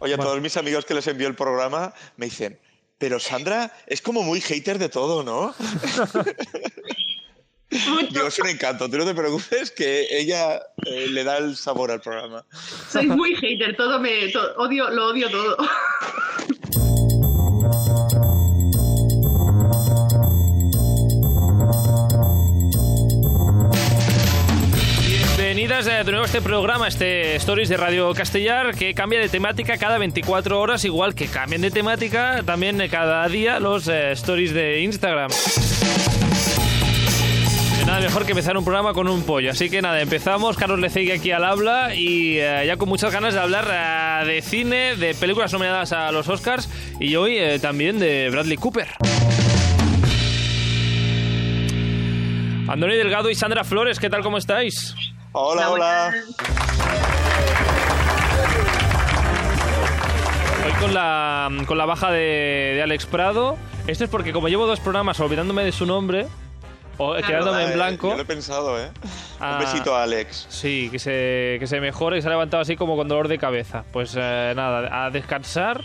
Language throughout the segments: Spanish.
Oye, a todos mis amigos que les envió el programa me dicen, pero Sandra es como muy hater de todo, ¿no? Digo, es un encanto, tú no te preocupes que ella eh, le da el sabor al programa. Soy muy hater, todo me to- odio, lo odio todo. Bienvenidas eh, de nuevo a este programa, este Stories de Radio Castellar, que cambia de temática cada 24 horas, igual que cambian de temática también eh, cada día los eh, Stories de Instagram. Nada mejor que empezar un programa con un pollo. Así que nada, empezamos. Carlos Lecegui aquí al habla y ya con muchas ganas de hablar de cine, de películas nominadas a los Oscars y hoy también de Bradley Cooper. Andoni Delgado y Sandra Flores, ¿qué tal? ¿Cómo estáis? Hola, hola. Hoy con la, con la baja de, de Alex Prado. Esto es porque como llevo dos programas olvidándome de su nombre, o quedándome en Eh, blanco, Yo lo he pensado, ¿eh? Ah. Un besito a Alex. sí, que se, que se mejore y se ha levantado así como con dolor de cabeza. Pues eh, nada, a descansar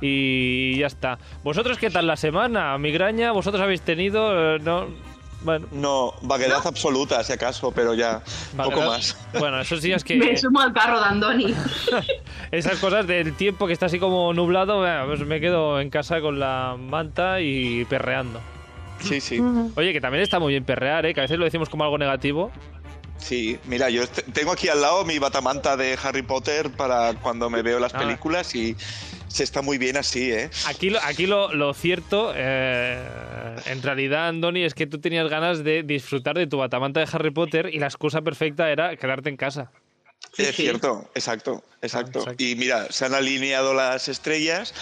y ya está. ¿Vosotros qué tal la semana? ¿Migraña? ¿Vosotros habéis tenido? Eh, no, bueno, No, vaguedad absoluta, si acaso, pero ya poco más. Bueno, esos días que... Me sumo al carro de Andoni. Esas cosas del tiempo que está así como nublado, pues me quedo en casa con la manta y perreando. Sí, sí. Oye, que también está muy bien perrear, ¿eh? Que a veces lo decimos como algo negativo. Sí, mira, yo tengo aquí al lado mi batamanta de Harry Potter para cuando me veo las Ah. películas y se está muy bien así, ¿eh? Aquí lo, aquí lo, lo cierto, eh, en realidad, Andoni, es que tú tenías ganas de disfrutar de tu batamanta de Harry Potter y la excusa perfecta era quedarte en casa. Sí, es sí. cierto, exacto, exacto. Ah, exacto. Y mira, se han alineado las estrellas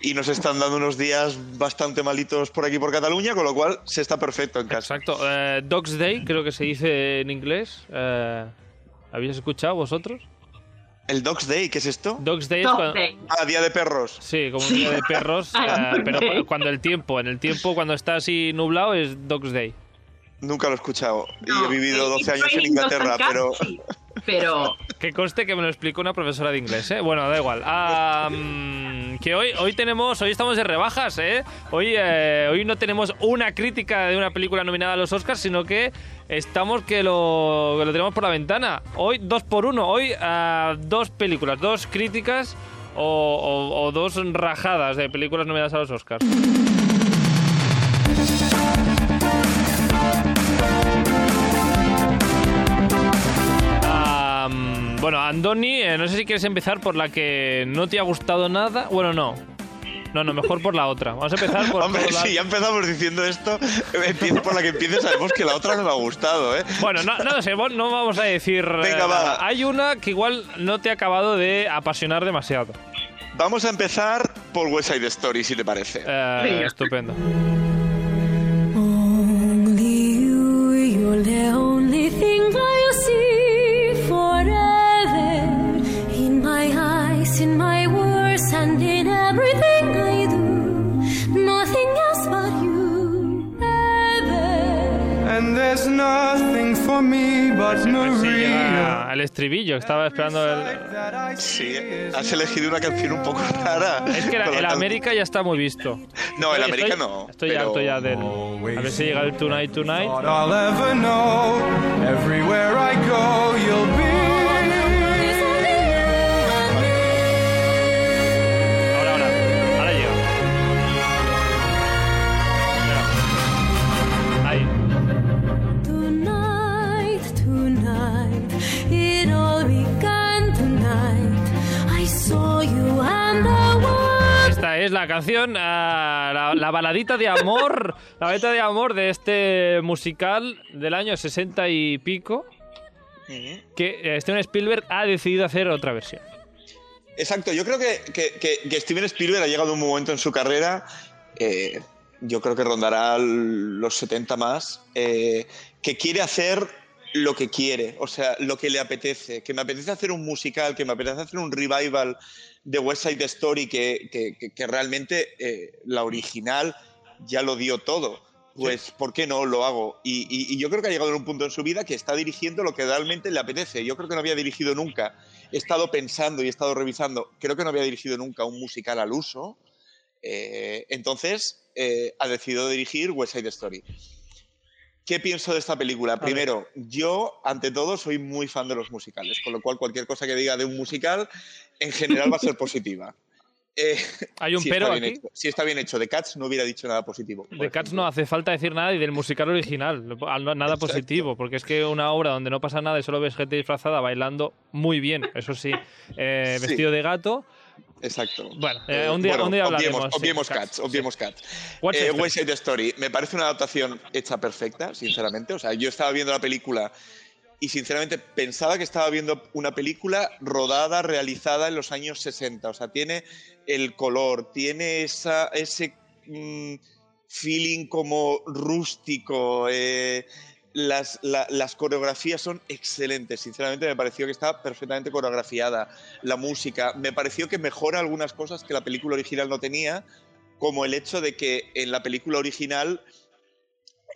y nos están dando unos días bastante malitos por aquí por Cataluña, con lo cual se está perfecto en casa. Exacto. Eh, Dogs Day, creo que se dice en inglés. Eh, ¿Habéis escuchado vosotros? ¿El Dogs Day? ¿Qué es esto? Dogs Day es cuando- Day. Ah, Día de Perros. Sí, como un día de perros, Ah, eh, pero cuando el tiempo, en el tiempo cuando está así nublado es Dogs Day. Nunca lo he escuchado. y No, he vivido eh, 12 años en Inglaterra, pero... Pero Que conste que me lo explicó una profesora de inglés, ¿eh? Bueno, da igual. Que hoy, hoy tenemos, hoy estamos de rebajas, ¿eh? Hoy, eh, hoy no tenemos una crítica de una película nominada a los Oscars, sino que estamos que lo, que lo tenemos por la ventana. Hoy dos por uno, hoy ah, dos películas, dos críticas o, o- o dos rajadas de películas nominadas a los Oscars. Bueno, Andoni, eh, no sé si quieres empezar por la que no te ha gustado nada. Bueno, no. No, no, mejor por la otra. Vamos a empezar por, Hombre, por la... si ya empezamos diciendo esto, empiezo por la que empieces, sabemos que la otra no me ha gustado, ¿eh? Bueno, no, no sé, vos- no vamos a decir... eh, Venga, va. nada. Hay una que igual no te ha acabado de apasionar demasiado. Vamos a empezar por West Side Story, si te parece. Eh, estupendo. Only you, you're the only thing see eyes, in my words, and in everything I do. Nothing else but you, ever. And there's nothing for me but A ver si Maria. llega el estribillo, estaba esperando el... Sí, has elegido una canción un poco rara. Es que la- el América ya está muy visto. No, el América no. Estoy pero- harto ya del... A ver si llega el Tonight Tonight. I'll ever know. Everywhere I go, you'll es la canción, ah, la, la baladita de amor, la baladita de amor de este musical del año 60 y pico, que eh, Steven Spielberg ha decidido hacer otra versión. Exacto, yo creo que, que- que- que Steven Spielberg ha llegado a un momento en su carrera, eh, yo creo que rondará los 70 más, eh, que quiere hacer lo que quiere, o sea, lo que le apetece, que me apetece hacer un musical, que me apetece hacer un revival de West Side Story, que, que- que- realmente eh, la original ya lo dio todo. Pues, ¿por qué no lo hago? Y, y- y yo creo que ha llegado en un punto en su vida que está dirigiendo lo que realmente le apetece. Yo creo que no había dirigido nunca he estado pensando y he estado revisando, creo que no había dirigido nunca un musical al uso, eh, entonces eh, ha decidido dirigir West Side Story. ¿Qué pienso de esta película? Primero, yo, ante todo, soy muy fan de los musicales, con lo cual cualquier cosa que diga de un musical, en general va a ser positiva. Eh, Hay un si pero está bien aquí. hecho. Si está bien hecho. De Cats no hubiera dicho nada positivo. De Cats ejemplo. no hace falta decir nada y del musical original, nada Exacto. positivo, porque es que una obra donde no pasa nada y solo ves gente disfrazada bailando muy bien, eso sí, eh, Sí. vestido de gato. Exacto. Bueno, eh, un día- bueno, un día hablaremos, Obviemos, sí, Cats, Cats, obviemos Cats. What's Eh? West Side Story. Me parece una adaptación hecha perfecta, sinceramente. O sea, yo estaba viendo la película y sinceramente pensaba que estaba viendo una película rodada, realizada en los años 60. O sea, tiene el color, tiene esa, ese mm, feeling como rústico. eh, las, la- las coreografías son excelentes. Sinceramente, me pareció que está perfectamente coreografiada. La música, me pareció que mejora algunas cosas que la película original no tenía, como el hecho de que en la película original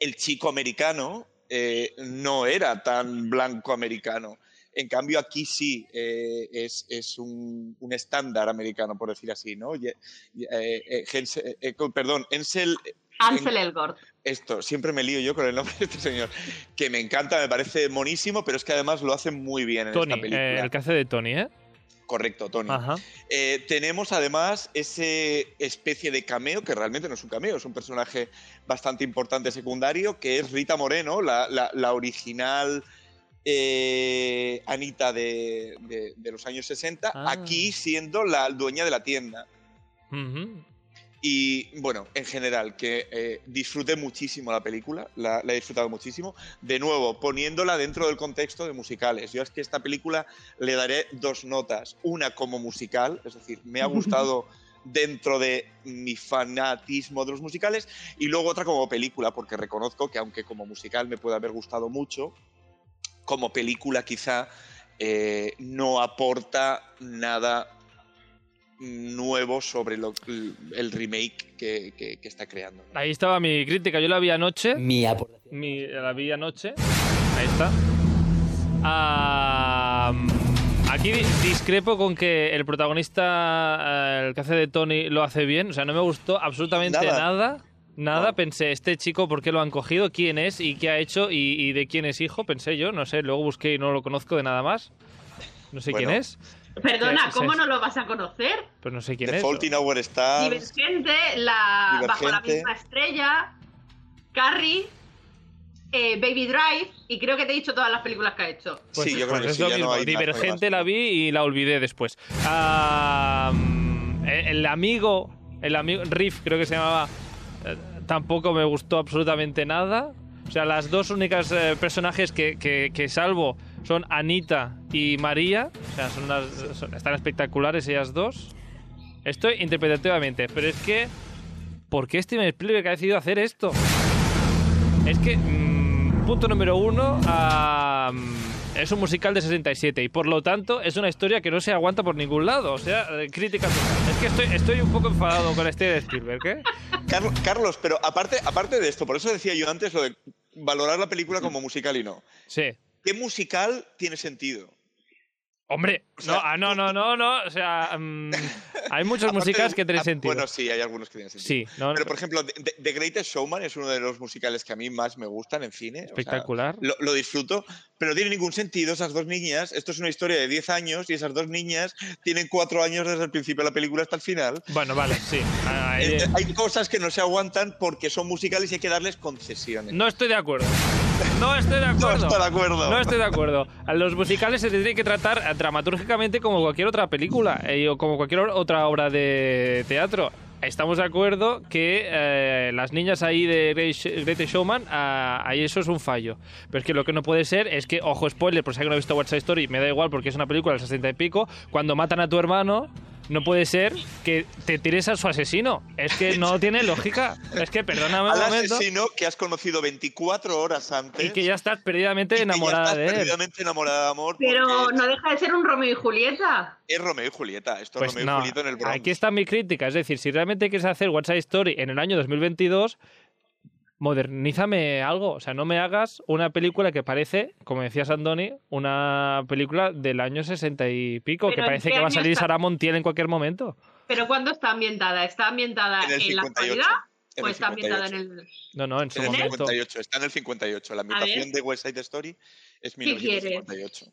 el chico americano eh, no era tan blanco americano. En cambio, aquí sí eh, es, es un, un estándar americano, por decir así, ¿no? Ye- eh, perdón, Ansel Ansel Elgort. esto, siempre me lío yo con el nombre de este señor, que me encanta, me parece monísimo, pero es que además lo hace muy bien en Tony, esta película. eh, el que hace de Tony, ¿eh? Correcto, Tony. Ajá. Eh, tenemos además ese especie de cameo, que realmente no es un cameo, es un personaje bastante importante secundario, que es Rita Moreno, la, la- la original eh, Anita de, de- de los años 60, Ah. aquí siendo la dueña de la tienda. Y bueno, en general, que eh, disfruté muchísimo la película, la, la he disfrutado muchísimo. De nuevo, poniéndola dentro del contexto de musicales. Yo es que esta película le daré dos notas. Una como musical, es decir, me ha gustado dentro de mi fanatismo de los musicales. Y luego otra como película, porque reconozco que aunque como musical me puede haber gustado mucho, como película quizá eh, no aporta nada nuevo sobre lo- el remake que, que- que está creando. ¿no? Ahí estaba mi crítica, yo la vi anoche. Mi aportación. Mi- la vi anoche. Ahí está. Ah, aquí di- discrepo con que el protagonista, eh, el que hace de Tony, lo hace bien. O sea, no me gustó absolutamente Nada. nada. Nada, No. pensé, este chico, ¿por qué lo han cogido? ¿Quién es? ¿Y qué ha hecho? ¿Y, y de quién es hijo? Pensé yo, no sé, luego busqué y no lo conozco de nada más. No sé Bueno. quién es, Perdona, ¿cómo no lo vas a conocer? pero no sé quién The es. Fault in Our Stars. Divergente, la, Bajo la misma estrella, Carrie, eh, Baby Drive, y creo que te he dicho todas las películas que ha hecho. Pues, sí, yo creo pues que es sí, lo ya mismo. no hay Divergente la vi y la olvidé después. Ah, mm, el, amigo, el amigo Riff creo que se llamaba, eh, tampoco me gustó absolutamente nada. O sea, las dos únicas eh, personajes que, que- que salvo son Anita y María. O sea, son unas, son- están espectaculares ellas dos. Estoy interpretativamente, pero es que ¿por qué Steven Spielberg ha decidido hacer esto? Es que, mm, punto número uno, es un musical de 67 y por lo tanto es una historia que no se aguanta por ningún lado. O sea, crítica total. Es que estoy, estoy un poco enfadado con este de Spielberg, ¿eh? Carlos, Carlos, pero aparte, aparte de esto, por eso decía yo antes lo de valorar la película como musical y no. Sí. ¿Qué musical tiene sentido? Hombre, sea, no, ah, no, no, no, no. O sea, mm, hay muchos musicales que tienen ah, sentido. Bueno, sí, hay algunos que tienen sentido. Sí, no, Pero, por ejemplo, The, The- Greatest Showman es uno de los musicales que a mí más me gustan en cine. o sea, espectacular. lo, lo disfruto, pero no tiene ningún sentido esas dos niñas. Esto es una historia de 10 años y esas dos niñas tienen 4 años desde el principio de la película hasta el final. Bueno, vale, sí. Ah, Hay cosas que no se aguantan porque son musicales y hay que darles concesiones. no estoy de acuerdo. No estoy de acuerdo. No estoy de acuerdo. No estoy de acuerdo. A los musicales se les tiene que tratar dramatúrgicamente como cualquier otra película eh, o como cualquier otra obra de teatro. Estamos de acuerdo que eh, las niñas ahí de Greatest Showman, ah, ahí eso es un fallo. Pero es que lo que no puede ser es que, ojo, spoiler, por si alguien no ha visto West Side Story, me da igual porque es una película del 60 y pico, cuando matan a tu hermano, no puede ser que te tires a su asesino. Es que no tiene lógica. Es que, perdóname un Al momento. asesino que has conocido 24 horas antes. Y que ya estás perdidamente y que ya enamorada estás de él. perdidamente enamorada de amor. Pero no deja de ser un Romeo y Julieta. Es Romeo y Julieta. Esto Pues es Romeo no, y Julieta en el Bronx. aquí está mi crítica. Es decir, si realmente quieres hacer What's Side Story en el año 2022, modernízame algo. O sea, no me hagas una película que parece, como decías Andoni, una película del año 60 y pico, Pero que ¿en parece que va a salir está? Sara Montiel en cualquier momento. Pero ¿cuándo está ambientada? ¿Está ambientada En la 58. actualidad? En ¿O el está ambientada en 58. el.? No, no, en su En el momento. 58, está en el 58. La ambientación de West Side Story es ¿Qué quieres? 1958.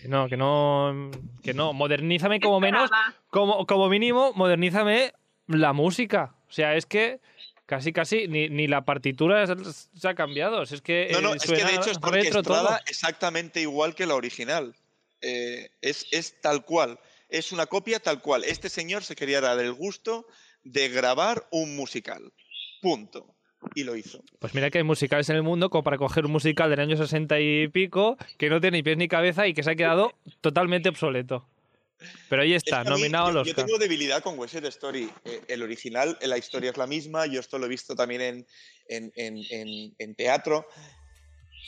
Que no, que no, que no. Modernízame como menos, como, como mínimo, modernízame la música. O sea, es que casi, casi ni, ni la partitura se- ha cambiado. Es que No, no, eh, es que de hecho orquestada exactamente igual que la original. Eh, es, es tal cual. Es una copia tal cual. Este señor se quería dar el gusto de grabar un musical. Punto. Y lo hizo. Pues mira que hay musicales en el mundo como para coger un musical del año 60 y pico que no tiene ni pies ni cabeza y que se ha quedado totalmente obsoleto. Pero ahí Es está, mí- nominado al yo, tengo debilidad con West Side Story. Eh, el original, la historia es la misma. Yo esto lo he visto también en, en- en- en- teatro.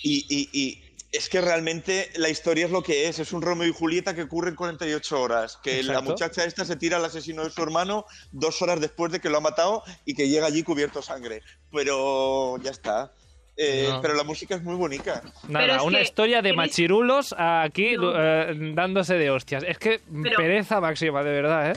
Y, y- y es que realmente la historia es lo que es. Es un Romeo y Julieta que ocurre en 48 horas. Que la Exacto. muchacha esta se tira al asesino de su hermano dos horas después de que lo ha matado y que llega allí cubierto de sangre. Pero ya está. Eh, No. Pero la música es muy bonita. Nada, una que historia de machirulos aquí No. eh, dándose de hostias. Es que Pero- pereza máxima, de verdad, ¿eh?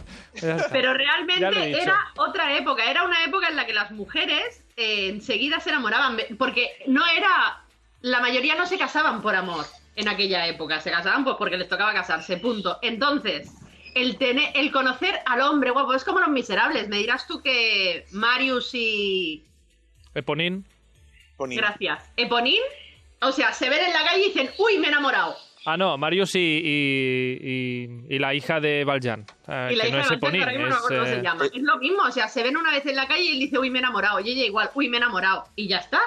Pero realmente era otra época, era una época en la que las mujeres eh, enseguida se enamoraban, porque no era, la mayoría no se casaban por amor en aquella época, se casaban pues porque les tocaba casarse, punto. Entonces, el tener, el conocer al hombre guapo es como los miserables, me dirás tú que Marius y... Eponín. Gracias. Eponín, o sea, se ven en la calle y dicen, uy, me he enamorado. Ah, no, Marius y, y, y- y la hija de Valjean. eh, Y la que hija no es de Eponín. Ahora mismo no cómo es, se eh, llama. Es lo mismo, o sea, se ven una vez en la calle y él dice, uy, me he enamorado. Y ella igual, uy, me he enamorado. Y ya está.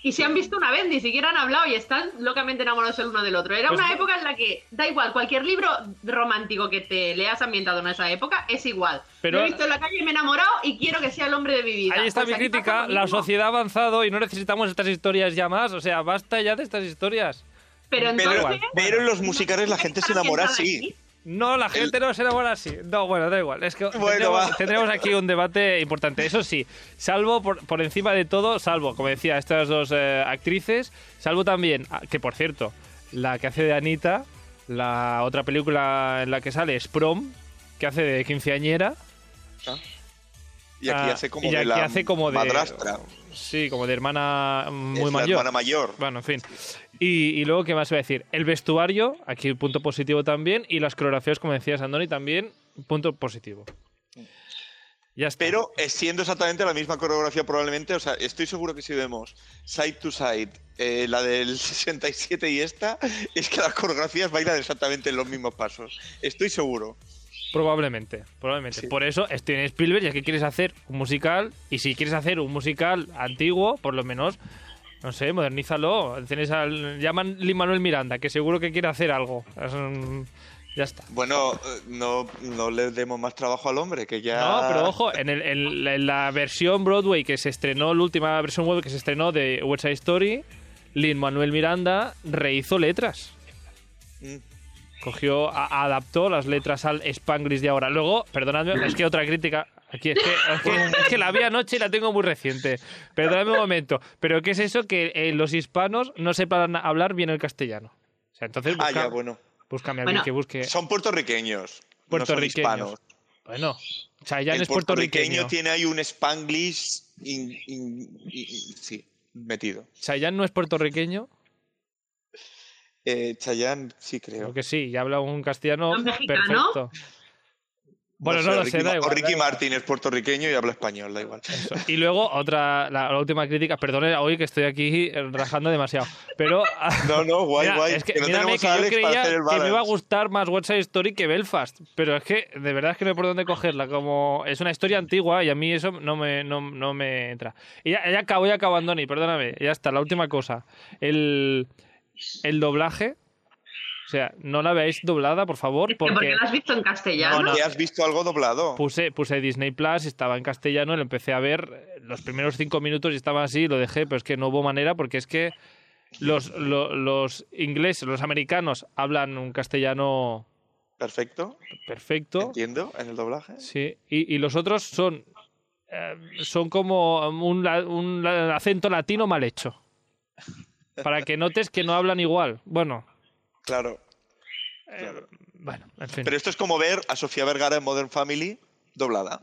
Y se han visto una vez, ni siquiera han hablado y están locamente enamorados el uno del otro. Era Pues una no. época en la que, da igual, cualquier libro romántico que te leas ambientado en esa época es igual. Pero- Lo he visto en la calle y me he enamorado y quiero que sea el hombre de mi vida. Ahí está Pues mi crítica. La sociedad ha avanzado y no necesitamos estas historias ya más. O sea, basta ya de estas historias. Pero entonces... pero en los musicales la gente se enamora así. No, la gente no se enamora así. No, bueno, da igual. Es que Bueno, tendremos, tendremos aquí un debate importante. Eso sí, salvo por, por encima de todo, salvo, como decía, estas dos eh, actrices, salvo también, ah, que por cierto, la que hace de Anita, la otra película en la que sale es Prom, que hace de quinceañera. Y aquí Ah, hace como y de aquí la hace como de- madrastra. Sí, como de hermana muy es la mayor. hermana mayor. Bueno, en fin. Y, y luego, ¿qué más iba a decir? El vestuario, aquí punto positivo también, y las coreografías, como decías, Andoni, también punto positivo. Ya está. Pero eh, siendo exactamente la misma coreografía probablemente, o sea, estoy seguro que si vemos side to side, eh, la del 67 y esta, es que las coreografías bailan exactamente en los mismos pasos. Estoy seguro. Probablemente, probablemente. Sí. Por eso Steven Spielberg, ya que quieres hacer un musical, y si quieres hacer un musical antiguo, por lo menos, no sé, modernízalo. Tienes al, llaman Lin Manuel Miranda, que seguro que quiere hacer algo. Es un- ya está. Bueno, eh, no, no le demos más trabajo al hombre, que ya... No, pero ojo, en, el- en la- en la versión Broadway que se estrenó, la última versión web que se estrenó de West Side Story, Lin Manuel Miranda rehizo letras. Mm. Cogió, a- adaptó las letras al Spanglish de ahora. Luego, perdonadme, es que otra crítica. Aquí es que, es que, es que la vi anoche y la tengo muy reciente. Perdonadme un momento. Pero ¿qué es eso? Que eh, los hispanos no sepan hablar bien el castellano. O sea, entonces Ah, busca- ya, bueno. búscame a Bueno, que busque. Son puertorriqueños. Puertorriqueños. No son. Bueno, Chayanne El es puertorriqueño puertorriqueño. tiene ahí un spanglish in- in- in- sí, metido. Chayanne no es puertorriqueño. Eh, Chayanne, sí creo. Creo que sí, y habla un castellano ¿No perfecto. Bueno, no, sé, lo Ricky sé, da igual. O Ricky. Martin es puertorriqueño y habla español, da igual. Eso. Y luego otra, la, la última crítica, perdone hoy que estoy aquí eh, rajando demasiado, pero... No, no, guay, Mira, guay. es que, que no mírame que yo creía que me iba a gustar más West Side Story que Belfast, pero es que de verdad es que no hay por dónde cogerla, como es una historia antigua y a mí eso no me, no, no me entra. Y ya, ya acabo, ya acabo, Andoni, perdóname, ya está, la última cosa. El, el doblaje, o sea, no la veáis doblada, por favor, porque porque... la has visto en castellano. No, no. ¿Que has visto algo doblado? Puse, puse Disney Plus, estaba en castellano, lo empecé a ver eh, los primeros cinco minutos y estaba así, lo dejé, pero es que no hubo manera porque es que los, lo- los ingleses, los americanos hablan un castellano Perfecto. perfecto, Entiendo, en el doblaje. sí, y, y los otros son eh, son como un, acento latino mal hecho. Para que notes que no hablan igual. Bueno, Claro. eh, Claro. bueno, en fin. Pero esto es como ver a Sofía Vergara en Modern Family doblada.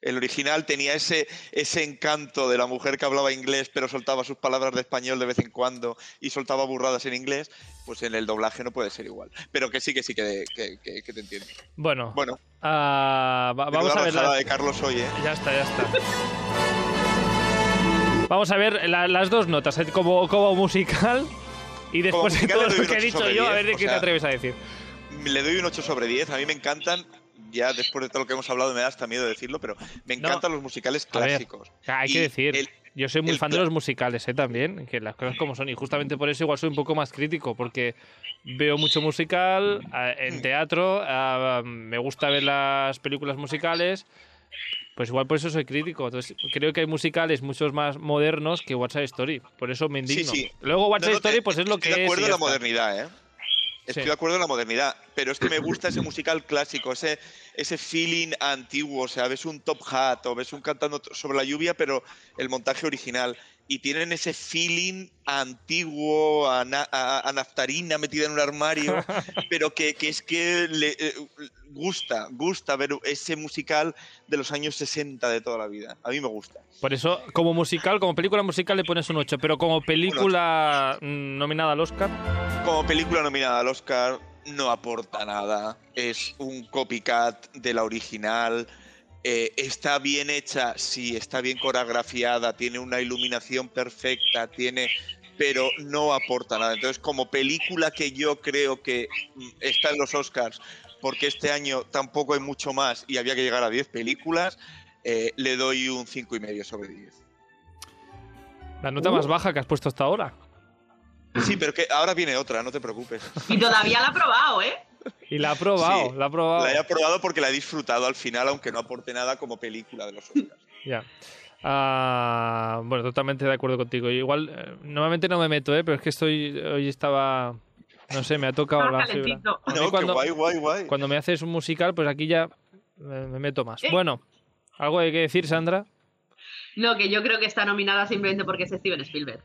El original tenía ese, ese encanto de la mujer que hablaba inglés pero soltaba sus palabras de español de vez en cuando y soltaba burradas en inglés, pues en el doblaje no puede ser igual. Pero que sí, que sí, que, que- que- que te entiendo. Bueno, Bueno, va- vamos a ver. las- de Carlos hoy, ¿eh? Ya está, ya está. Vamos a ver la- las dos notas, ¿eh? como, como musical y después de musical todo le doy lo un que he 8 dicho sobre yo, a 10, ver de o qué te sea, atreves a decir. Le doy un 8 sobre 10. A mí me encantan, ya después de todo lo que hemos hablado me da hasta miedo decirlo, pero me No. encantan los musicales A ver, clásicos. Hay Y que decir, el- yo soy muy el fan de los musicales, ¿eh? También, que las cosas como son. Y justamente por eso igual soy un poco más crítico, porque veo mucho musical Mm. en teatro, ah, me gusta ver las películas musicales. Pues igual por eso soy crítico. Entonces, creo que hay musicales muchos más modernos que WhatsApp Story. Por eso me indigno. sí. Luego WhatsApp No, no, Story, te- pues es lo estoy que de es. acuerdo y en ya la modernidad, ¿eh? Estoy Sí. de acuerdo en la modernidad, pero es que me gusta ese musical clásico, ese, ese feeling antiguo, o sea, ves un Top Hat o ves un cantando sobre la lluvia, pero el montaje original. Y tienen ese feeling antiguo, a, na- a- a naftarina metida en un armario, pero que, que es que le eh, gusta, gusta ver ese musical de los años 60 de toda la vida. A mí me gusta. Por eso, como musical, como película musical le pones un 8, pero como película mm, nominada al Oscar, Como película nominada al Oscar, no aporta nada. Es un copycat de la original. Eh, está bien hecha, sí, está bien coreografiada, tiene una iluminación perfecta, tiene. Pero no aporta nada. Entonces, como película que yo creo que mm, está en los Oscars, porque este año tampoco hay mucho más y había que llegar a 10 películas, eh, le doy un 5,5 sobre 10. la nota más baja que has puesto hasta ahora. Sí, pero que ahora viene otra, no te preocupes. Y todavía la ha probado, ¿eh? Y la ha probado, Sí, la ha probado. La he aprobado porque la he disfrutado al final, aunque no aporte nada como película de los Oscars. Ya. Ah, bueno, totalmente de acuerdo contigo. Igual, eh, normalmente no me meto, ¿eh? pero es que estoy hoy estaba, no sé, me ha tocado la fibra. No, cuando, guay, guay, guay. cuando me haces un musical, pues aquí ya me, me meto más. Eh. Bueno, ¿algo hay que decir, Sandra? No, que yo creo que está nominada simplemente porque es Steven Spielberg.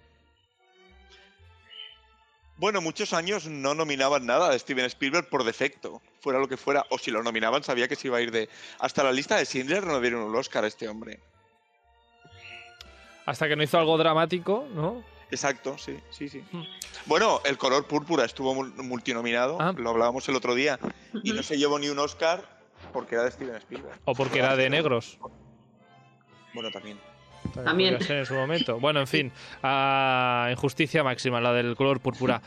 Bueno, muchos años no nominaban nada de Steven Spielberg por defecto, fuera lo que fuera. O si lo nominaban, sabía que se iba a ir de. Hasta la lista de Schindler no dieron un Oscar a este hombre. Hasta que no hizo algo dramático, ¿no? Exacto, sí, sí, sí. Hmm. Bueno, El color púrpura estuvo mul- multinominado, Ah. lo hablábamos el otro día, y no se llevó ni un Oscar porque era de Steven Spielberg. O porque era de negros. Bueno, también. También. ser en su momento. Bueno, en fin, ah, injusticia máxima, la del color púrpura.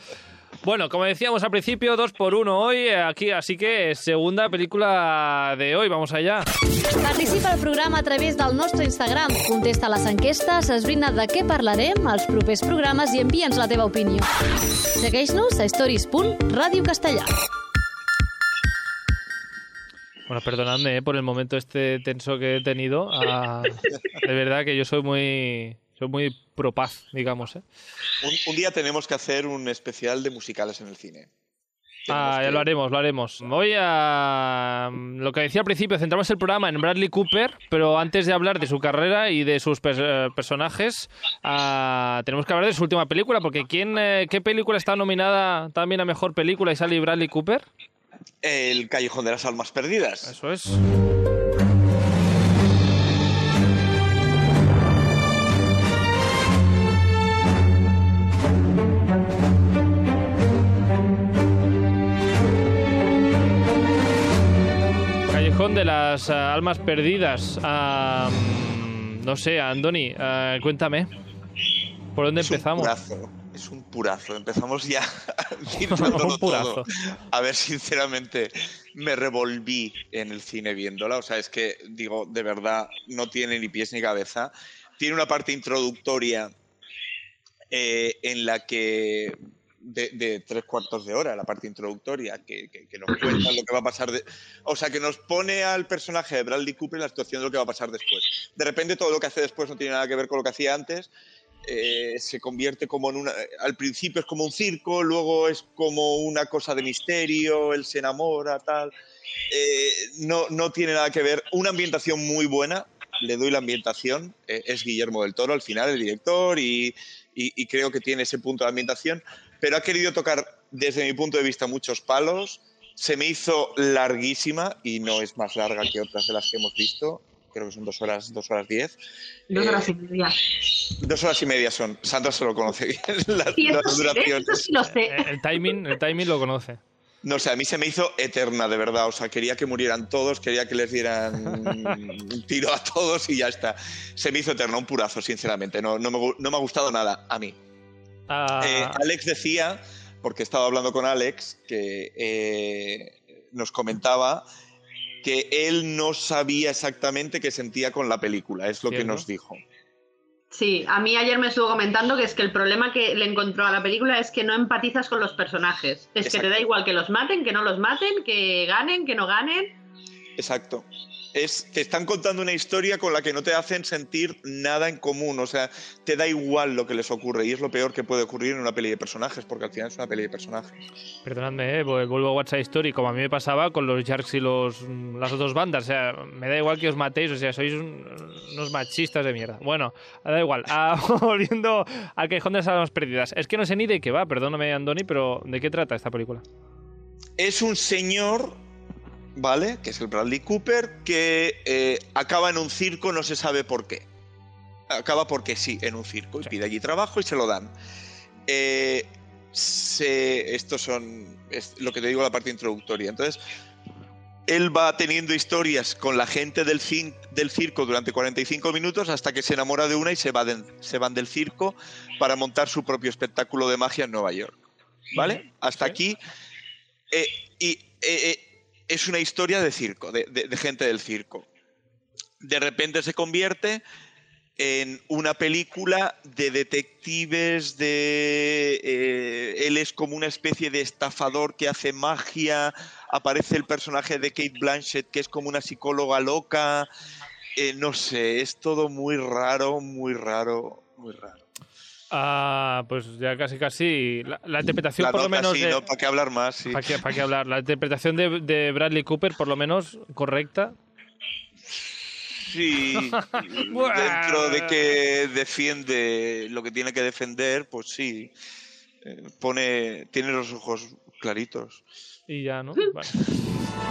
Bueno, como decíamos al principio, dos por uno hoy eh, aquí, así que segunda película de hoy, vamos allá. Participa al programa a través del nostre Instagram. Contesta les enquestes, esbrina de què parlarem als propers programes i envia'ns la teva opinió. Segueix-nos a stories.radiocastellà. Bueno, perdonadme eh, por el momento este tenso que he tenido. Ah, de verdad que yo soy muy, soy muy pro paz, digamos. ¿eh? Un, un día tenemos que hacer un especial de musicales en el cine. Ah, ya que- lo haremos, lo haremos. Voy a lo que decía al principio, centramos el programa en Bradley Cooper, pero antes de hablar de su carrera y de sus eh, personajes, ah, tenemos que hablar de su última película, porque ¿quién, eh, ¿qué película está nominada también a mejor película y sale Bradley Cooper? El Callejón de las Almas Perdidas. Eso es. Callejón de las ah, almas perdidas. No sé, Andoni, ah, cuéntame. ¿Por dónde es empezamos? Un es un purazo. Empezamos ya Un purazo. todo. A ver, sinceramente, me revolví en el cine viéndola. O sea, es que, digo, de verdad, no tiene ni pies ni cabeza. Tiene una parte introductoria eh, en la que. De, de tres cuartos de hora, la parte introductoria, que, que- que nos cuenta lo que va a pasar. De, o sea, que nos pone al personaje de Bradley Cooper en la situación de lo que va a pasar después. De repente, todo lo que hace después no tiene nada que ver con lo que hacía antes eh, se convierte como en una... Al principio es como un circo, luego es como una cosa de misterio, él se enamora, tal. Eh, no, no tiene nada que ver. Una ambientación muy buena, le doy la ambientación. eh, es Guillermo del Toro al final, el director, y, y- y creo que tiene ese punto de ambientación, pero ha querido tocar desde mi punto de vista muchos palos. Se me hizo larguísima y no es más larga que otras de las que hemos visto. Creo que son dos horas, dos horas diez. Dos Eh, horas y media. Dos horas y media son. Sandra se lo conoce bien. La, Sí, la eso sí, duración. eso sí lo sé. Eh, El timing, el timing lo conoce. No sé, a mí se me hizo eterna, de verdad. O sea, quería que murieran todos, quería que les dieran un tiro a todos y ya está. Se me hizo eterna, un purazo, sinceramente. No, no, me, gu- no me ha gustado nada a mí. Ah, Eh, Alex decía, porque estaba hablando con Alex, que eh, nos comentaba que él no sabía exactamente qué sentía con la película, es lo que nos dijo. Sí, a mí ayer me estuvo comentando que es que el problema que le encontró a la película es que no empatizas con los personajes. Es que te da igual que los maten, que no los maten, que ganen, que no ganen. Exacto. Es, te están contando una historia con la que no te hacen sentir nada en común, o sea, te da igual lo que les ocurre y es lo peor que puede ocurrir en una peli de personajes, porque al final es una peli de personajes. Perdonadme, eh, vu- vuelvo a WhatsApp Story, como a mí me pasaba con los Sharks y los, las otras bandas. O sea, me da igual que os matéis, o sea, sois un- unos machistas de mierda. Bueno, da igual. Ah, volviendo al Cajón de las Almas Perdidas. Es que no sé ni de qué va, perdóname, Andoni, pero ¿de qué trata esta película? Es un señor, ¿vale? Que es el Bradley Cooper, que eh, acaba en un circo, no se sabe por qué. Acaba porque sí, en un circo, y Sí. pide allí trabajo y se lo dan. Eh, se- estos son es lo que te digo la parte introductoria. Entonces, él va teniendo historias con la gente del, cin- del circo durante 45 minutos hasta que se enamora de una y se, va se van del circo para montar su propio espectáculo de magia en Nueva York. ¿Vale? Hasta aquí. eh, y eh, es una historia de circo, de, gente del circo. De repente se convierte en una película de detectives, de... eh, él es como una especie de estafador que hace magia, aparece el personaje de Kate Blanchett, que es como una psicóloga loca, eh, no sé, es todo muy raro, muy raro, muy raro. Ah, pues ya casi casi. La, la interpretación, La por lo menos. sí, de- ¿no? ¿Para qué hablar más? Sí. ¿Para qué, para qué hablar? La interpretación de, de Bradley Cooper, por lo menos, correcta. Sí, dentro de que defiende lo que tiene que defender, pues sí. Eh, Pone, tiene los ojos claritos. Y ya, ¿no? Vale.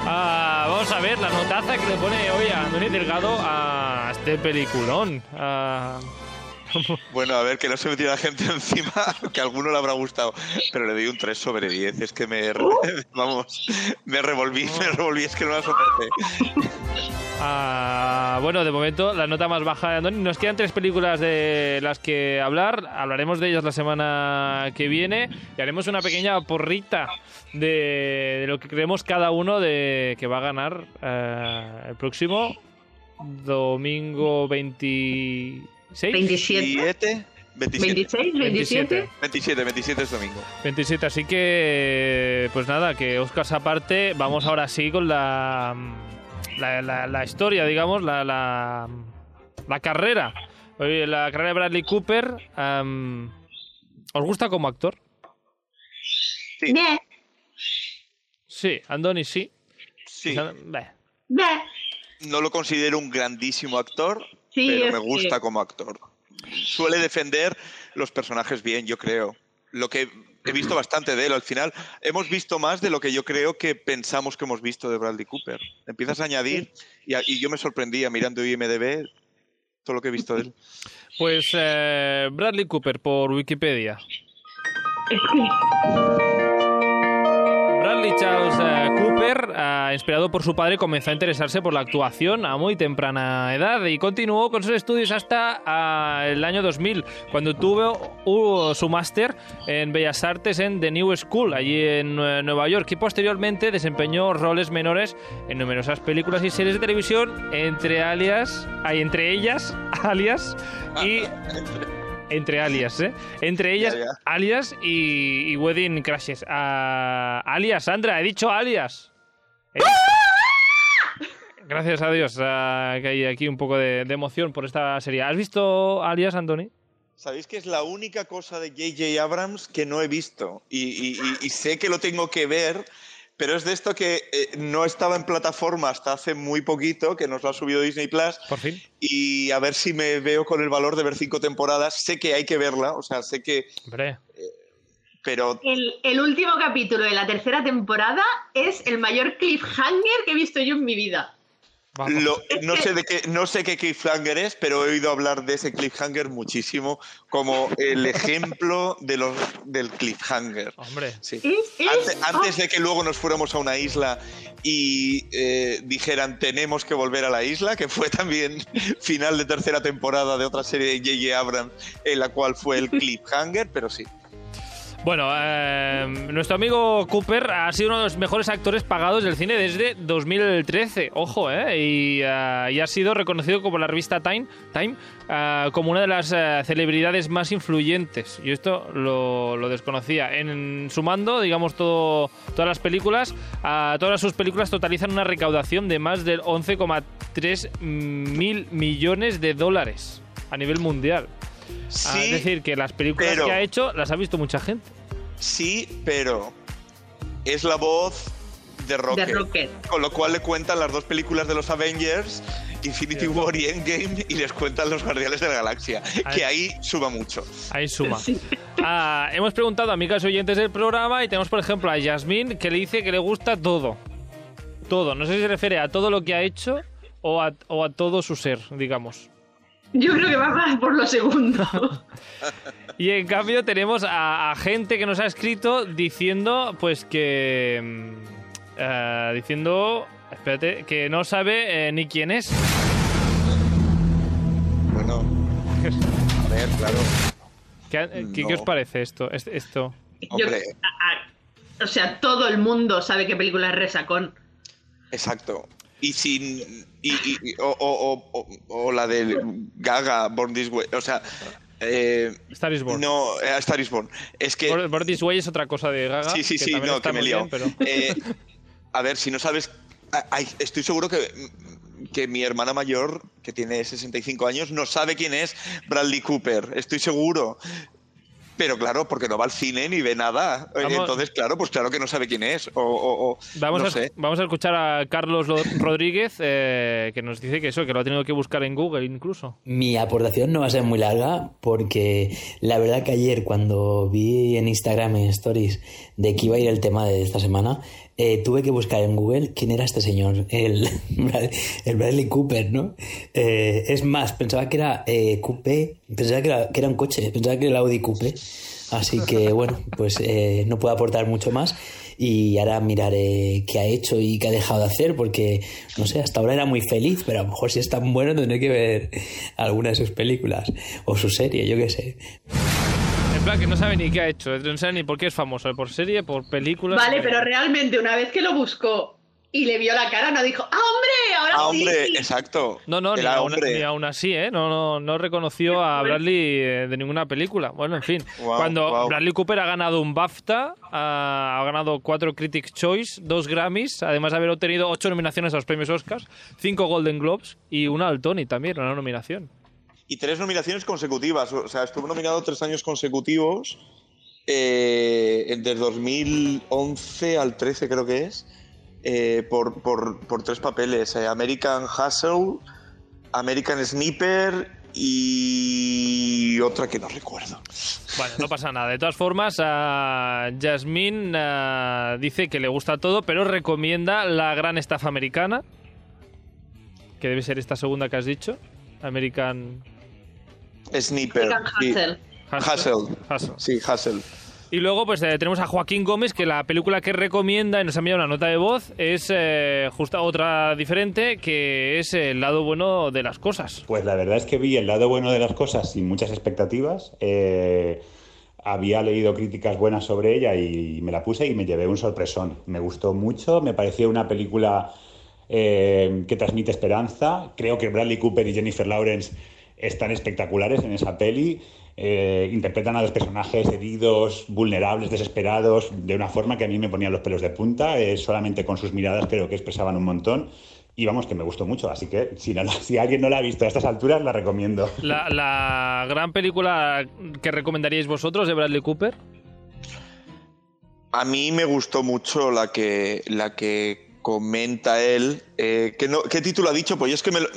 Ah, vamos a ver la notaza que le pone hoy a Andoni Delgado a este peliculón. Ah, Bueno, a ver, que no se me tire la gente encima, que a alguno le habrá gustado, pero le doy un 3 sobre 10. Es que me, vamos, me revolví, me revolví, es que no la soporté. ah, bueno, de momento, la nota más baja de Andoni. Nos quedan tres películas de las que hablar. Hablaremos de ellas la semana que viene y haremos una pequeña porrita de, de lo que creemos cada uno de que va a ganar eh, el próximo domingo 26. 27, 27, 27, 26, 27. 27, 27 es domingo. 27, así que, pues nada, que Oscars aparte, vamos ahora sí con la, la, la- la historia, digamos, la, la, la carrera. Oye, la carrera de Bradley Cooper, am, ¿os gusta como actor? Sí. Bé, Sí, Andoni sí. Sí, Quizá- beh. bé. no lo considero un grandísimo actor, Sí, pero me gusta que- como actor. Suele defender los personajes bien, yo creo. Lo que he visto bastante de él al final. Hemos visto más de lo que yo creo que pensamos que hemos visto de Bradley Cooper. Empiezas a añadir y, a- y yo me sorprendía mirando IMDB todo lo que he visto de él. Pues eh, Bradley Cooper por Wikipedia. Es que Charles eh, Cooper, eh, inspirado por su padre, comenzó a interesarse por la actuación a muy temprana edad y continuó con sus estudios hasta ah, el año 2000, cuando tuvo su máster en Bellas Artes en The New School, allí en eh, Nueva York, y posteriormente desempeñó roles menores en numerosas películas y series de televisión, entre alias, entre ellas, alias y entre alias, ¿eh? Entre ellas, Ya, ya. alias y, y Wedding Crashes. Ah, alias, Sandra, he dicho alias. ¿Eh? Gracias a Dios ah, que hay aquí un poco de, de emoción por esta serie. ¿Has visto alias, Antoni? ¿Sabéis que es la única cosa de J.J. Abrams que no he visto? Y, y- y- y sé que lo tengo que ver, pero es de esto que eh, no estaba en plataforma hasta hace muy poquito, que nos lo ha subido Disney Plus. Por fin. Y a ver si me veo con el valor de ver cinco temporadas. Sé que hay que verla, o sea, sé que. Hombre. Pero El, el último capítulo de la tercera temporada es el mayor cliffhanger que he visto yo en mi vida. Lo- no, sé de qué, no sé qué cliffhanger es, pero he oído hablar de ese cliffhanger muchísimo como el ejemplo de los, del cliffhanger. Hombre. Sí. Es- Antes, antes de que luego nos fuéramos a una isla y eh, dijeran tenemos que volver a la isla, que fue también final de tercera temporada de otra serie de J.J. Abrams, en la cual fue el cliffhanger, pero sí. Bueno, eh, nuestro amigo Cooper ha sido uno de los mejores actores pagados del cine desde 2013. Ojo, ¿eh? Y, eh, y ha sido reconocido como la revista Time, Time eh, como una de las eh, celebridades más influyentes. Yo esto lo, desconocía. En sumando, digamos, todo, todas las películas, todas sus películas totalizan una recaudación de más del 11,3 mil millones de dólares a nivel mundial. Ah, Sí, es decir, que las películas pero- que ha hecho las ha visto mucha gente. sí, pero es la voz de Rocket. de Rocket. Con lo cual le cuentan las dos películas de los Avengers, Infinity War y Endgame, y les cuentan los Guardianes de la Galaxia, Ahí- que ahí suma mucho. Ahí suma. Sí. Ah, hemos preguntado a amigas oyentes del programa y tenemos, por ejemplo, a Yasmín que le dice que le gusta todo. Todo. No sé si se refiere a todo lo que ha hecho o a, o a todo su ser, digamos. Yo creo que va más por lo segundo. Y en cambio tenemos a, a gente que nos ha escrito diciendo, pues que... mm, eh, diciendo... Espérate, que no sabe eh, ni quién es. Bueno, a ver, claro. ¿Qué, eh, qué- No. qué os parece esto? Es- esto? Yo- Hombre. a- a- o sea, todo el mundo sabe qué película es Resacón. Exacto. Y sin. Y, y- o, o- o- o- la de Gaga, Born This Way. O sea. eh, Star is Born. no, eh, Star is Born. Es que. Born- Born This Way es otra cosa de Gaga. sí, sí, sí, no, que me liado. pero... Eh, a ver, si no sabes. ay, estoy seguro que, que mi hermana mayor, que tiene 65 años, no sabe quién es Bradley Cooper. Estoy seguro. Pero claro, porque no va al cine ni ve nada. Vamos- Entonces, claro, pues claro que no sabe quién es. O, o- o- Vamos, no a, sé. vamos a escuchar a Carlos Lo- Rodríguez, eh, que nos dice que eso, que lo ha tenido que buscar en Google incluso. Mi aportación no va a ser muy larga porque la verdad que ayer cuando vi en Instagram en Stories de que iba a ir el tema de esta semana, eh, tuve que buscar en Google quién era este señor, el, el Bradley Cooper, ¿no? Eh, es más, pensaba que era eh, Coupé, pensaba que era, que era un coche, pensaba que era el Audi Coupé. Así que bueno, pues eh, no puedo aportar mucho más y ahora miraré qué ha hecho y qué ha dejado de hacer porque, no sé, hasta ahora era muy feliz, pero a lo mejor si es tan bueno tendré que ver alguna de sus películas o su serie, yo qué sé. Plan, que no sabe ni qué ha hecho, no sabe ni por qué es famoso, por serie, por películas. Vale, pero realmente una vez que lo buscó y le vio la cara, no dijo, ¡ah, hombre! Ahora Ah, sí". hombre, exacto. No, no, ni aún, hombre. ni aún así, ¿eh? No, no, no reconoció a Bradley eh, de ninguna película. Bueno, en fin. Cuando. Bradley Cooper ha ganado un BAFTA, ha, ha ganado cuatro Critics' Choice, dos Grammys, además de haber obtenido ocho nominaciones a los premios Oscars, cinco Golden Globes y una al Tony también, una nominación. Y tres nominaciones consecutivas. O sea, estuvo nominado tres años consecutivos. eh, desde 2011 al 13 creo que es. eh, por, por- por tres papeles. eh, American Hustle, American Sniper y otra que no recuerdo. Bueno, no pasa nada. De todas formas, a Jasmine ah, dice que le gusta todo, pero recomienda la gran estafa americana, que debe ser esta segunda que has dicho. American Sniper. American sí. Hustle. Hustle. Hustle. Sí, Hustle. Y luego pues eh, tenemos a Joaquín Gómez, que la película que recomienda y nos ha enviado una nota de voz es eh, justo otra diferente, que es el lado bueno de las cosas. Pues la verdad es que vi el lado bueno de las cosas sin muchas expectativas. Eh, había leído críticas buenas sobre ella y me la puse y me llevé un sorpresón. Me gustó mucho, me pareció una película eh, que transmite esperanza. Creo que Bradley Cooper y Jennifer Lawrence están espectaculares en esa peli. Eh, interpretan a los personajes heridos, vulnerables, desesperados, de una forma que a mí me ponía los pelos de punta. Eh, solamente con sus miradas creo que expresaban un montón. Y vamos, que me gustó mucho. Así que si, no la- si alguien no la ha visto a estas alturas, la recomiendo. La, la gran película que recomendaríais vosotros de Bradley Cooper. A mí me gustó mucho la que, la que comenta él. eh, ¿qué, no- ¿Qué título ha dicho? Pues yo es que me lo-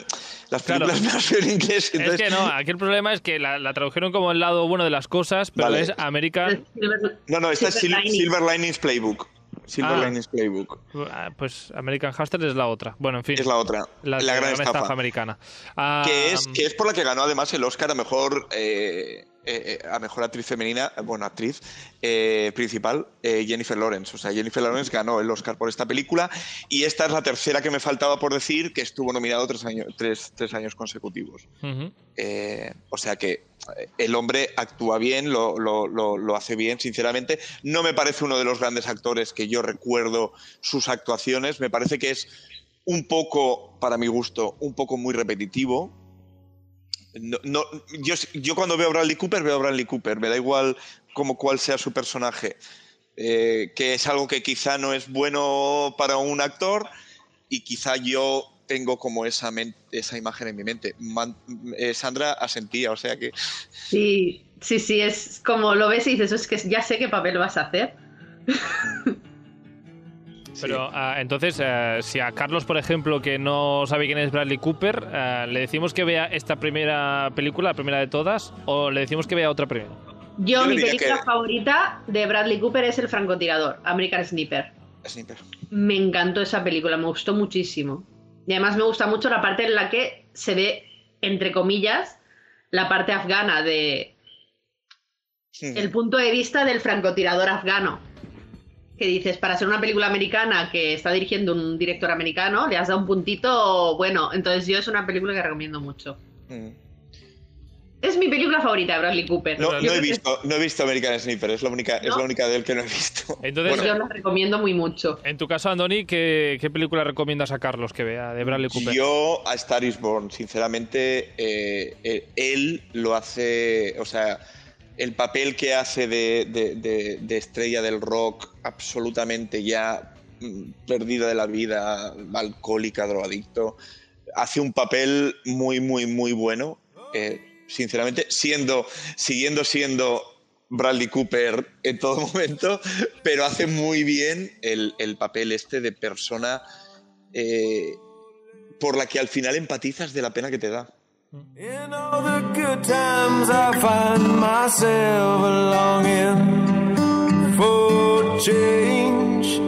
las Claro. películas las veo en inglés. Es que no, aquí el problema es que la, la tradujeron como el lado bueno de las cosas, pero Vale. es American. No, no, esta es Silver Sil- Lining. Silver Linings Playbook. Silver Ah. Linings Playbook. Ah, Pues American Hustle es la otra. Bueno, en fin. Es la otra. La, La, gran estafa. americana. Ah, que, es, que es por la que ganó además el Oscar a mejor, eh, eh, a mejor actriz femenina, bueno, actriz eh, principal, eh, Jennifer Lawrence. O sea, Jennifer Lawrence ganó el Oscar por esta película y esta es la tercera que me faltaba por decir que estuvo nominado tres años, tres, tres años consecutivos. Eh, o sea que eh, el hombre actúa bien, lo, lo- lo- lo hace bien, sinceramente. No me parece uno de los grandes actores que yo recuerdo sus actuaciones. Me parece que es un poco, para mi gusto, un poco muy repetitivo. No, no- yo, yo cuando veo a Bradley Cooper, veo a Bradley Cooper. Me da igual como cuál sea su personaje. Eh, que es algo que quizá no es bueno para un actor y quizá yo tengo como esa, esa imagen en mi mente. Man- eh, Sandra asentía, o sea que Sí, sí, sí, es como lo ves y dices, es que ya sé qué papel vas a hacer. Pero ah, entonces, eh, si a Carlos, por ejemplo, que no sabe quién es Bradley Cooper, eh, le decimos que vea esta primera película, la primera de todas, o le decimos que vea otra primero. Yo, mi película que- favorita de Bradley Cooper es El francotirador, American Sniper. Sniper. Me encantó esa película, me gustó muchísimo. Y además me gusta mucho la parte en la que se ve, entre comillas, la parte afgana de el punto de vista del francotirador afgano. Que dices, para ser una película americana que está dirigiendo un director americano, le has dado un puntito bueno. Entonces yo es una película que recomiendo mucho. Mm. Es mi película favorita de Bradley Cooper. No, he que visto, no he visto American Sniper, es la única, es la única de él que no he visto. Entonces, Yo la recomiendo muy mucho. En tu caso, Andoni, ¿qué, qué película recomiendas a Carlos que vea de Bradley Cooper? Yo a Star is Born, sinceramente, eh, eh, él lo hace, o sea, el papel que hace de, estrella del rock absolutamente ya mm, perdida de la vida, alcohólica, drogadicto, hace un papel muy, muy, muy bueno, eh, sinceramente, siendo, siguiendo siendo Bradley Cooper en todo momento, pero hace muy bien el, el papel este de persona eh, por la que al final empatizas de la pena que te da. In all the good times, I find myself longing for change.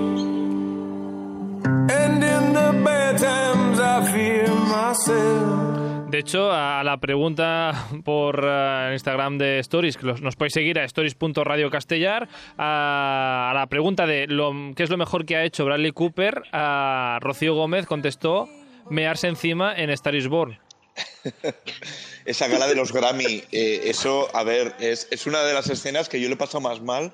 And in the bad times, I fear myself. De hecho, a la pregunta por eh, Instagram de Stories, que nos podéis seguir a stories.radiocastellar, a, a la pregunta de lo, qué es lo mejor que ha hecho Bradley Cooper, a Rocío Gómez contestó mearse encima en Star is Born. Esa gala de los Grammy, eh, eso, a ver, es, es una de las escenas que yo le he pasado más mal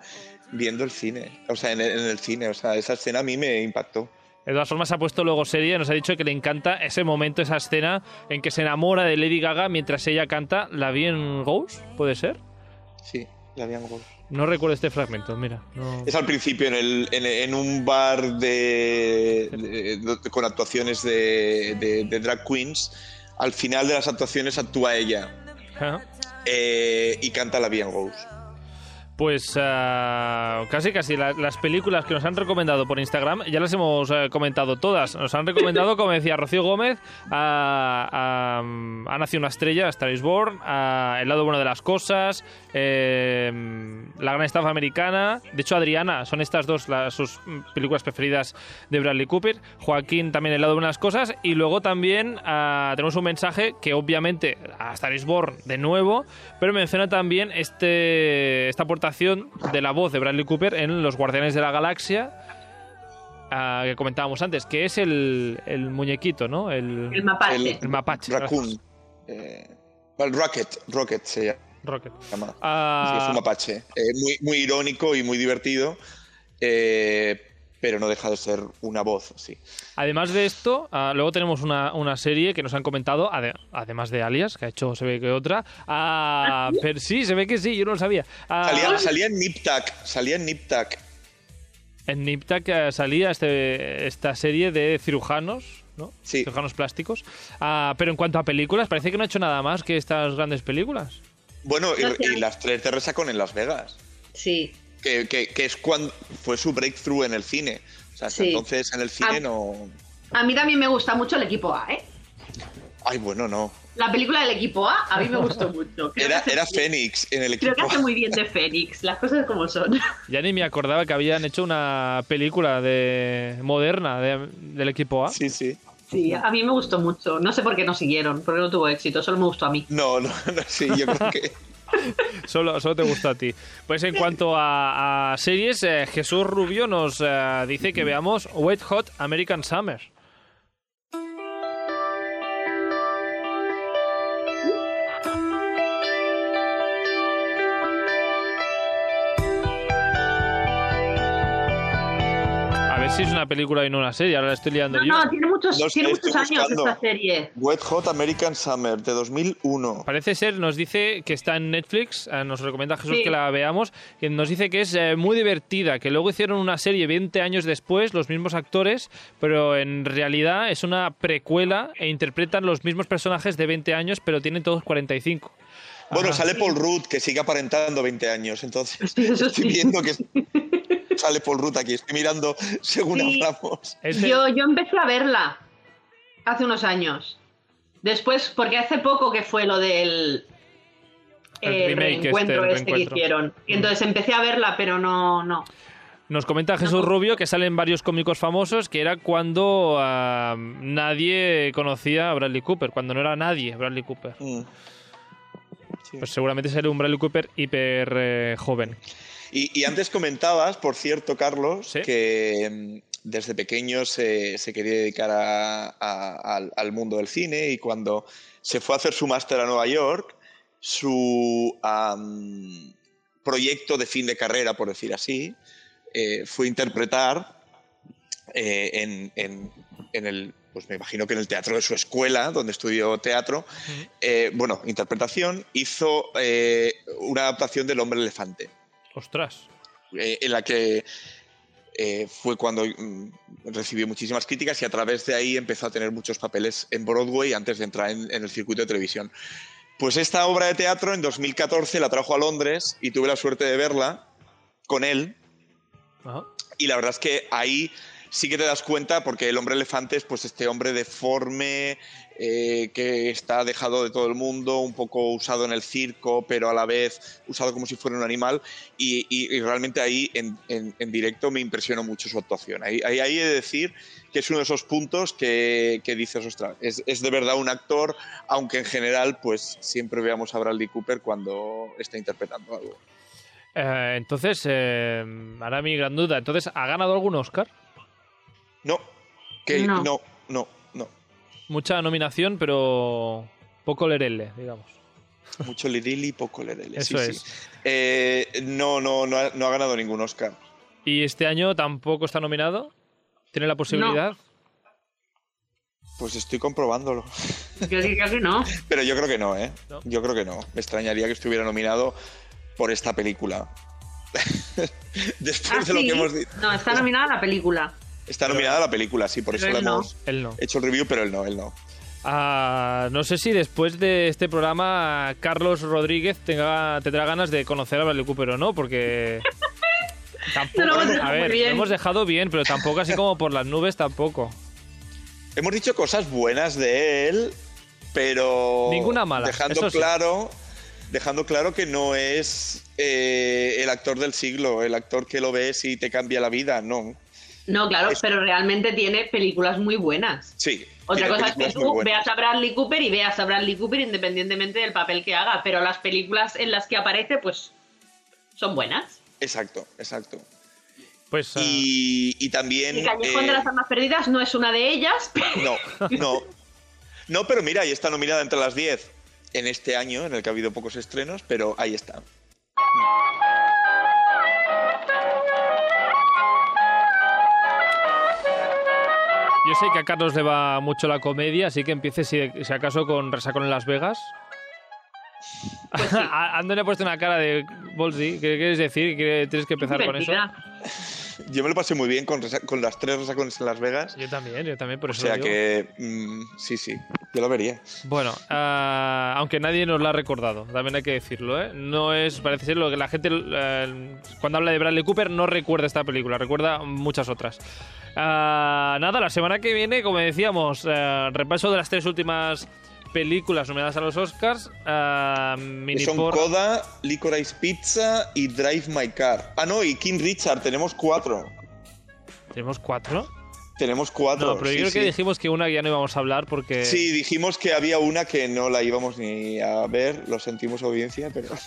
viendo el cine, o sea, en el, en el cine, o sea, esa escena a mí me impactó. De todas formas, ha puesto luego serie nos ha dicho que le encanta ese momento, esa escena en que se enamora de Lady Gaga mientras ella canta La Bien Goes, ¿puede ser? Sí, la habían gol. No recuerdo este fragmento, mira. no- Es al principio en, el, en, en un bar de, de- de- con actuaciones de drag queens. Al final de las actuaciones actúa ella eh, y canta la Bien Goes. Pues ah, casi casi la- las películas que nos han recomendado por Instagram ya las hemos eh, comentado todas. Nos han recomendado, como decía Rocío Gómez, a, a, mm, Ha nacido una estrella, is Born, a El lado bueno de las cosas, eh, La gran estafa americana. De hecho, Adriana, son estas dos las, sus mm, películas preferidas de Bradley Cooper. Joaquín también El lado bueno de las cosas. Y luego también ah, tenemos un mensaje que obviamente a Star is Born de nuevo, pero menciona también este, esta de la voz de Bradley Cooper en Los Guardianes de la Galaxia, ah, que comentábamos antes, que es el, el muñequito, ¿no? El, El mapache. El- el mapache. Raccoon. Eh, el Rocket, Rocket se Rocket. llama. Ah, Sí, es un mapache. Eh, muy, muy irónico y muy divertido, eh, pero no deja de ser una voz, sí. Además de esto, ah, luego tenemos una, una serie que nos han comentado, ade- además de Alias, que ha hecho se ve que otra. ah, pero sí, se ve que sí, yo no lo sabía. Ah, Salía, salía en Niptak, salía en Niptak. En Niptak eh, salía este, esta serie de cirujanos, ¿no? Sí. Cirujanos plásticos. Ah, pero en cuanto a películas, parece que no ha hecho nada más que estas grandes películas. Bueno, y- las tres de resacón en Las Vegas. Sí. Que, que- que es cuando fue su breakthrough en el cine. O sea, hasta Sí. entonces en el cine no. A mí también me gusta mucho el equipo A, ¿eh? Ay, bueno, no. La película del equipo A a mí me gustó mucho. Creo Era, era. Fénix en el Creo equipo. que hace muy bien de Fénix, las cosas como son. Ya ni me acordaba que habían hecho una película de moderna de- del equipo A. Sí, sí. Sí, a mí me gustó mucho. No sé por qué no siguieron, porque no tuvo éxito, solo me gustó a mí. No, no, no, sí, yo creo que. Solo, solo te gustó a ti. Pues en cuanto a, a series, eh, Jesús Rubio nos eh, dice que veamos Wet Hot American Summer. Ver si es una película y no una serie, ahora la estoy liando No, yo. no, tiene muchos, tiene años buscando. esta serie. Wet Hot American Summer de 2001. Parece ser, nos dice que está en Netflix, eh, nos recomienda Jesús Sí. que la veamos, que nos dice que es eh, muy divertida, que luego hicieron una serie 20 años después, los mismos actores, pero en realidad es una precuela e interpretan los mismos personajes de 20 años, pero tienen todos 45. Bueno, Ajá. sale Paul Rudd, que sigue aparentando 20 años. Entonces, Sí, estoy sí. viendo que sale Paul Rudd aquí. Estoy mirando según Sí. hablamos. Yo, yo empecé a verla hace unos años. Después, porque hace poco que fue lo del El eh, remake este, reencuentro el este, que reencuentro. hicieron. Y entonces empecé a verla, pero no, no. Nos comenta Jesús Rubio que salen varios cómicos famosos, que era cuando ah, nadie conocía a Bradley Cooper, cuando no era nadie Bradley Cooper. Mm. Sí. Pues seguramente sale un Bradley Cooper hiper eh, joven. Y, y antes comentabas, por cierto, Carlos, Sí. que mm, desde pequeño se, se quería dedicar a- a- al, al mundo del cine y cuando se fue a hacer su máster a Nueva York, su am, proyecto de fin de carrera, por decir así, eh, fue interpretar eh, en, en- en el, pues me imagino que en el teatro de su escuela, donde estudió teatro, eh, bueno, interpretación, hizo eh, una adaptación del Hombre Elefante Ostras. eh, en la que eh, fue cuando mm, recibió muchísimas críticas y a través de ahí empezó a tener muchos papeles en Broadway antes de entrar en, en el circuito de televisión. Pues esta obra de teatro en 2014 la trajo a Londres y tuve la suerte de verla con él Ajá. y la verdad es que ahí sí que te das cuenta porque el hombre elefante es pues este hombre deforme eh, que está dejado de todo el mundo, un poco usado en el circo, pero a la vez usado como si fuera un animal y, realmente ahí en, directo me impresionó mucho su actuación. Ahí, ahí, he de decir que es uno de esos puntos que, que dices, es de verdad un actor, aunque en general pues siempre veamos a Bradley Cooper cuando está interpretando algo. Eh, entonces, eh, ahora mi gran duda. Entonces, ¿ha ganado algún Oscar? No, que No. no, no, no. Mucha nominación, pero poco lerele, digamos. Mucho lirili, poco lerele. Eso sí, es. sí. Eh, no, no, no ha, no ha ganado ningún Oscar. ¿Y este año tampoco está nominado? ¿Tiene la posibilidad? Pues estoy comprobándolo. Yo diría que no. Pero yo creo que no, ¿eh? ¿No? Yo creo que no. Me extrañaría que estuviera nominado por esta película. Después Ah, de lo sí. que hemos dicho. No, está nominada la película. Está nominada la película, sí, por eso le hemos Él no. hecho el review, pero él no, él no. Ah, no sé si después de este programa Carlos Rodríguez tenga, tendrá ganas de conocer a Bradley Cooper o no, porque tampoco, No lo hemos a dejado ver, lo hemos dejado bien, pero tampoco así como por las nubes tampoco. Hemos dicho cosas buenas de él, pero. Ninguna mala, Dejando eso sí. claro. Dejando claro que no es eh, el actor del siglo, el actor que lo ves y te cambia la vida, no. No, claro, Es- pero realmente tiene películas muy buenas. Sí. Otra cosa es que tú veas a Bradley Cooper y veas a Bradley Cooper independientemente del papel que haga, pero las películas en las que aparece, pues, son buenas. Exacto, exacto. Pues ah, Y, y también. Y Callejón eh, de las Armas Perdidas no es una de ellas, No, no. No, pero mira, ahí está nominada entre las 10 en este año, en el que ha habido pocos estrenos, pero ahí está. Yo sé que a Carlos le va mucho la comedia, así que empiece si, si acaso con Resacón en Las Vegas. Pues sí. A- Ando le ha puesto una cara de Bolsi, ¿qué quieres decir? ¿Que ¿Tienes que empezar con eso? Yo me lo pasé muy bien con, con las tres resacones en Las Vegas. Yo también, yo también, por O eso sea lo digo. que, mm, sí, sí, yo lo vería. Bueno, ah, aunque nadie nos lo ha recordado, también hay que decirlo, ¿eh? No es, parece ser lo que la gente eh, cuando habla de Bradley Cooper no recuerda esta película, recuerda muchas otras. Ah, nada, la semana que viene, como decíamos, eh, repaso de las tres últimas películas nominadas a los Oscars. mini Que son por- Coda, Licorice Pizza y Drive My Car. Ah, no, y King Richard, tenemos cuatro. ¿Tenemos cuatro? Tenemos cuatro. No, pero yo sí, creo que sí. dijimos que una ya no íbamos a hablar porque... Sí, dijimos que había una que no la íbamos ni a ver, lo sentimos audiencia, pero...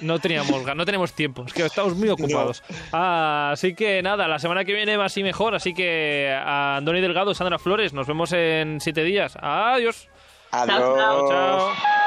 No teníamos, no tenemos tiempo, es que estamos muy ocupados. Ah, así que nada, la semana que viene más y mejor. Así que a Andoni Delgado, Sandra Flores, nos vemos en siete días. Adiós. Adiós. Chao.